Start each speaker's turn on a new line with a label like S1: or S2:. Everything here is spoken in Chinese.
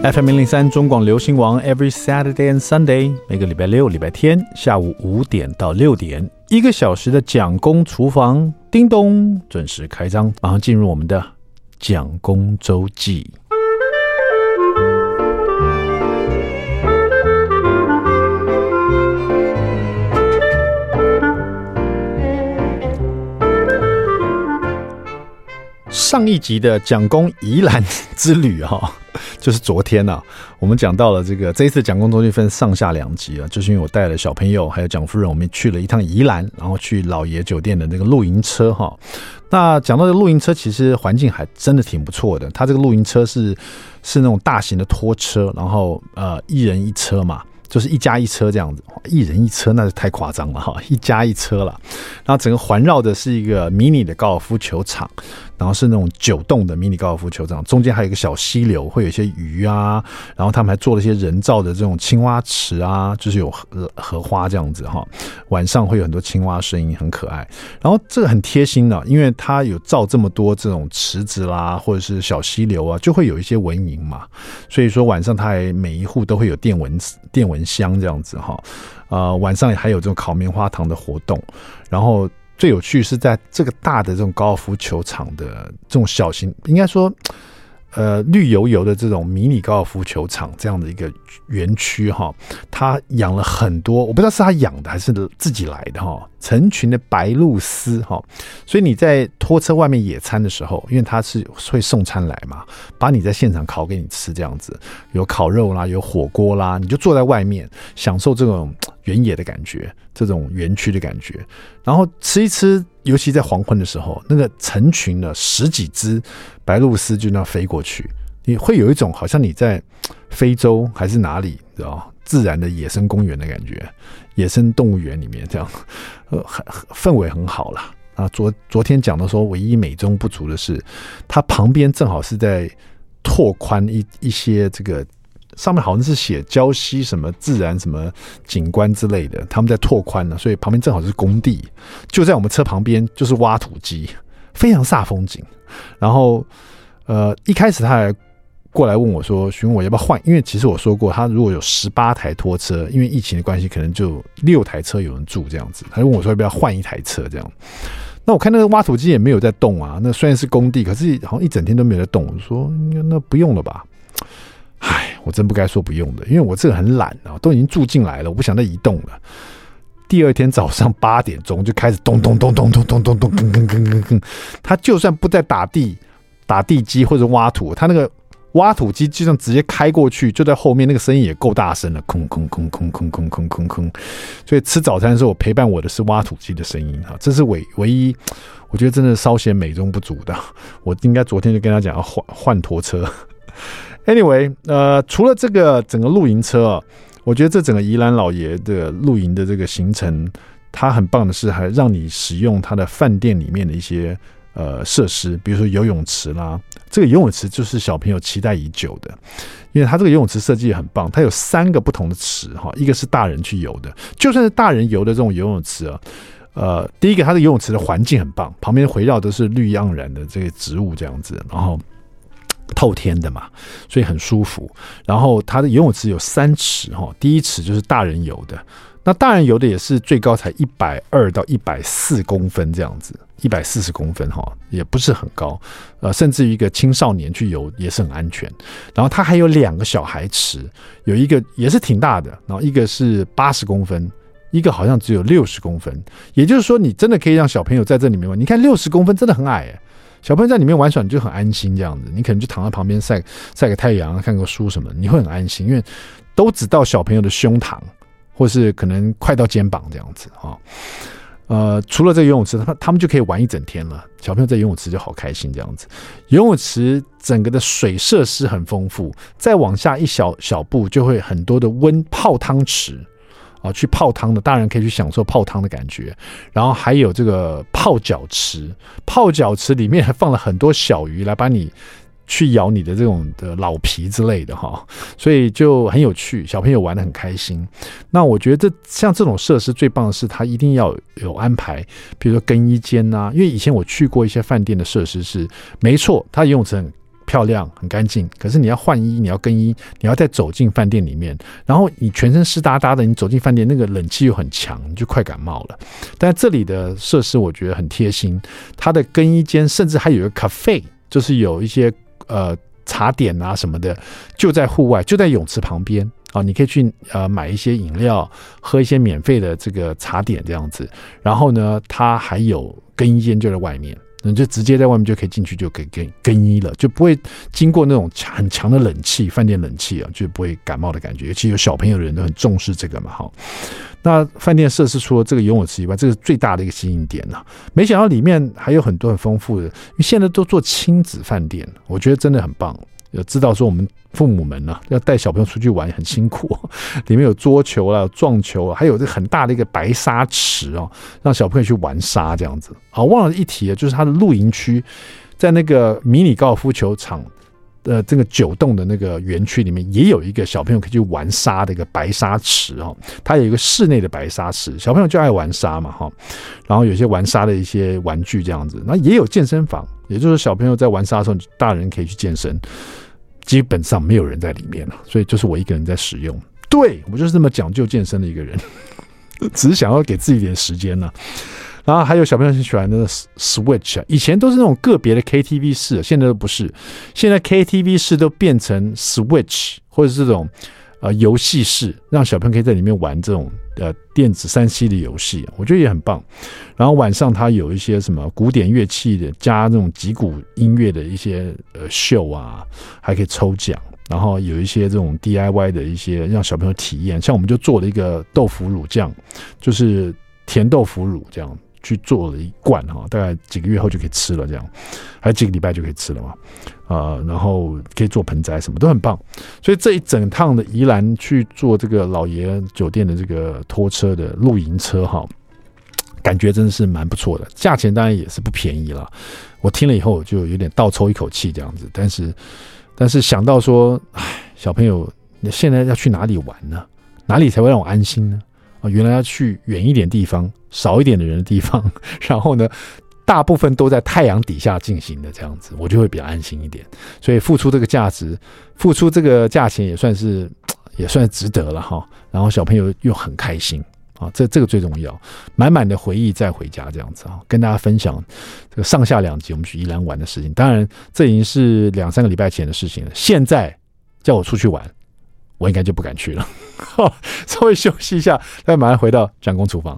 S1: FM 零零三中广流行网，Every Saturday and Sunday，每个礼拜六、礼拜天下午五点到六点，一个小时的蒋公厨房，叮咚，准时开张，马上进入我们的蒋公周记。上一集的蒋公宜兰之旅哈、哦，就是昨天呐、啊，我们讲到了这个这一次蒋公周记分上下两集啊，就是因为我带了小朋友还有蒋夫人，我们去了一趟宜兰，然后去老爷酒店的那个露营车哈。那讲到这个露营车，其实环境还真的挺不错的。它这个露营车是是那种大型的拖车，然后呃一人一车嘛。就是一家一车这样子，一人一车那是太夸张了哈，一家一车了。然后整个环绕的是一个迷你的高尔夫球场，然后是那种九洞的迷你高尔夫球场，中间还有一个小溪流，会有一些鱼啊。然后他们还做了一些人造的这种青蛙池啊，就是有荷荷花这样子哈。晚上会有很多青蛙声音，很可爱。然后这个很贴心的，因为它有造这么多这种池子啦，或者是小溪流啊，就会有一些蚊蝇嘛。所以说晚上它还每一户都会有电蚊电蚊香这样子哈，呃，晚上还有这种烤棉花糖的活动，然后最有趣是在这个大的这种高尔夫球场的这种小型，应该说。呃，绿油油的这种迷你高尔夫球场这样的一个园区哈，他养了很多，我不知道是他养的还是自己来的哈，成群的白鹭鸶哈，所以你在拖车外面野餐的时候，因为他是会送餐来嘛，把你在现场烤给你吃这样子，有烤肉啦，有火锅啦，你就坐在外面享受这种原野的感觉，这种园区的感觉，然后吃一吃。尤其在黄昏的时候，那个成群的十几只白鹭鸶就那样飞过去，你会有一种好像你在非洲还是哪里，知道自然的野生公园的感觉，野生动物园里面这样，呃，很氛围很好啦。啊。昨昨天讲的说，唯一美中不足的是，它旁边正好是在拓宽一一些这个。上面好像是写礁溪什么自然什么景观之类的，他们在拓宽了，所以旁边正好是工地，就在我们车旁边就是挖土机，非常煞风景。然后，呃，一开始他还过来问我说：“询问我要不要换？”因为其实我说过，他如果有十八台拖车，因为疫情的关系，可能就六台车有人住这样子。他就问我说：“要不要换一台车？”这样。那我看那个挖土机也没有在动啊。那虽然是工地，可是好像一整天都没有在动。我说：“那不用了吧。”唉，我真不该说不用的，因为我这个很懒啊，都已经住进来了，我不想再移动了。第二天早上八点钟就开始咚咚咚咚咚咚咚咚，吭吭吭吭吭。他就算不再打地、打地基或者挖土，他那个挖土机就算直接开过去，就在后面，那个声音也够大声了，空空空空空空空空空。所以吃早餐的时候，我陪伴我的是挖土机的声音哈，这是唯唯一，我觉得真的稍显美中不足的。我应该昨天就跟他讲要换换拖车。Anyway，呃，除了这个整个露营车，我觉得这整个宜兰老爷的露营的这个行程，它很棒的是还让你使用它的饭店里面的一些呃设施，比如说游泳池啦。这个游泳池就是小朋友期待已久的，因为它这个游泳池设计也很棒，它有三个不同的池哈，一个是大人去游的，就算是大人游的这种游泳池啊，呃，第一个它的游泳池的环境很棒，旁边围绕都是绿意盎然的这个植物这样子，然后。透天的嘛，所以很舒服。然后它的游泳池有三池哈，第一池就是大人游的，那大人游的也是最高才一百二到一百四公分这样子，一百四十公分哈，也不是很高。呃，甚至于一个青少年去游也是很安全。然后它还有两个小孩池，有一个也是挺大的，然后一个是八十公分，一个好像只有六十公分。也就是说，你真的可以让小朋友在这里面玩。你看六十公分真的很矮哎。小朋友在里面玩耍，你就很安心这样子。你可能就躺在旁边晒晒个太阳，看个书什么，你会很安心，因为都只到小朋友的胸膛，或是可能快到肩膀这样子啊。呃，除了这游泳池，他他们就可以玩一整天了。小朋友在游泳池就好开心这样子。游泳池整个的水设施很丰富，再往下一小小步就会很多的温泡汤池。啊，去泡汤的大人可以去享受泡汤的感觉，然后还有这个泡脚池，泡脚池里面还放了很多小鱼来帮你去咬你的这种的老皮之类的哈，所以就很有趣，小朋友玩得很开心。那我觉得这像这种设施最棒的是，它一定要有安排，比如说更衣间呐，因为以前我去过一些饭店的设施是没错，它游泳池很漂亮，很干净。可是你要换衣，你要更衣，你要再走进饭店里面，然后你全身湿哒哒的，你走进饭店，那个冷气又很强，你就快感冒了。但这里的设施我觉得很贴心，它的更衣间甚至还有一个咖啡，就是有一些呃茶点啊什么的，就在户外，就在泳池旁边啊，你可以去呃买一些饮料，喝一些免费的这个茶点这样子。然后呢，它还有更衣间就在外面。你就直接在外面就可以进去，就可以更更衣了，就不会经过那种很强的冷气，饭店冷气啊，就不会感冒的感觉。尤其有小朋友的人都很重视这个嘛，哈。那饭店设施除了这个游泳池以外，这是最大的一个吸引点呐。没想到里面还有很多很丰富的，因为现在都做亲子饭店，我觉得真的很棒。要知道说我们父母们呢，要带小朋友出去玩很辛苦，里面有桌球啦、撞球啊，还有这很大的一个白沙池哦，让小朋友去玩沙这样子。好，忘了一提啊，就是它的露营区在那个迷你高尔夫球场呃这个九栋的那个园区里面，也有一个小朋友可以去玩沙的一个白沙池哦。它有一个室内的白沙池，小朋友就爱玩沙嘛哈。然后有些玩沙的一些玩具这样子，那也有健身房。也就是小朋友在玩沙的时候，大人可以去健身，基本上没有人在里面了，所以就是我一个人在使用。对，我就是这么讲究健身的一个人，只是想要给自己一点时间呢。然后还有小朋友很喜欢那个 Switch 啊，以前都是那种个别的 KTV 室，现在都不是，现在 KTV 室都变成 Switch 或者是这种。呃，游戏室让小朋友可以在里面玩这种呃电子三 C 的游戏，我觉得也很棒。然后晚上它有一些什么古典乐器的加那种击鼓音乐的一些呃秀啊，还可以抽奖。然后有一些这种 DIY 的一些让小朋友体验，像我们就做了一个豆腐乳酱，就是甜豆腐乳这样。去做了一罐哈，大概几个月后就可以吃了，这样还有几个礼拜就可以吃了嘛，啊，然后可以做盆栽，什么都很棒。所以这一整趟的宜兰去做这个老爷酒店的这个拖车的露营车哈，感觉真的是蛮不错的，价钱当然也是不便宜了。我听了以后就有点倒抽一口气这样子，但是但是想到说，哎，小朋友你现在要去哪里玩呢？哪里才会让我安心呢？啊，原来要去远一点地方，少一点的人的地方，然后呢，大部分都在太阳底下进行的这样子，我就会比较安心一点。所以付出这个价值，付出这个价钱也算是也算值得了哈。然后小朋友又很开心啊，这这个最重要，满满的回忆再回家这样子啊，跟大家分享这个上下两集我们去宜兰玩的事情。当然，这已经是两三个礼拜前的事情了。现在叫我出去玩。我应该就不敢去了，稍微休息一下，再马上回到蒋公厨房。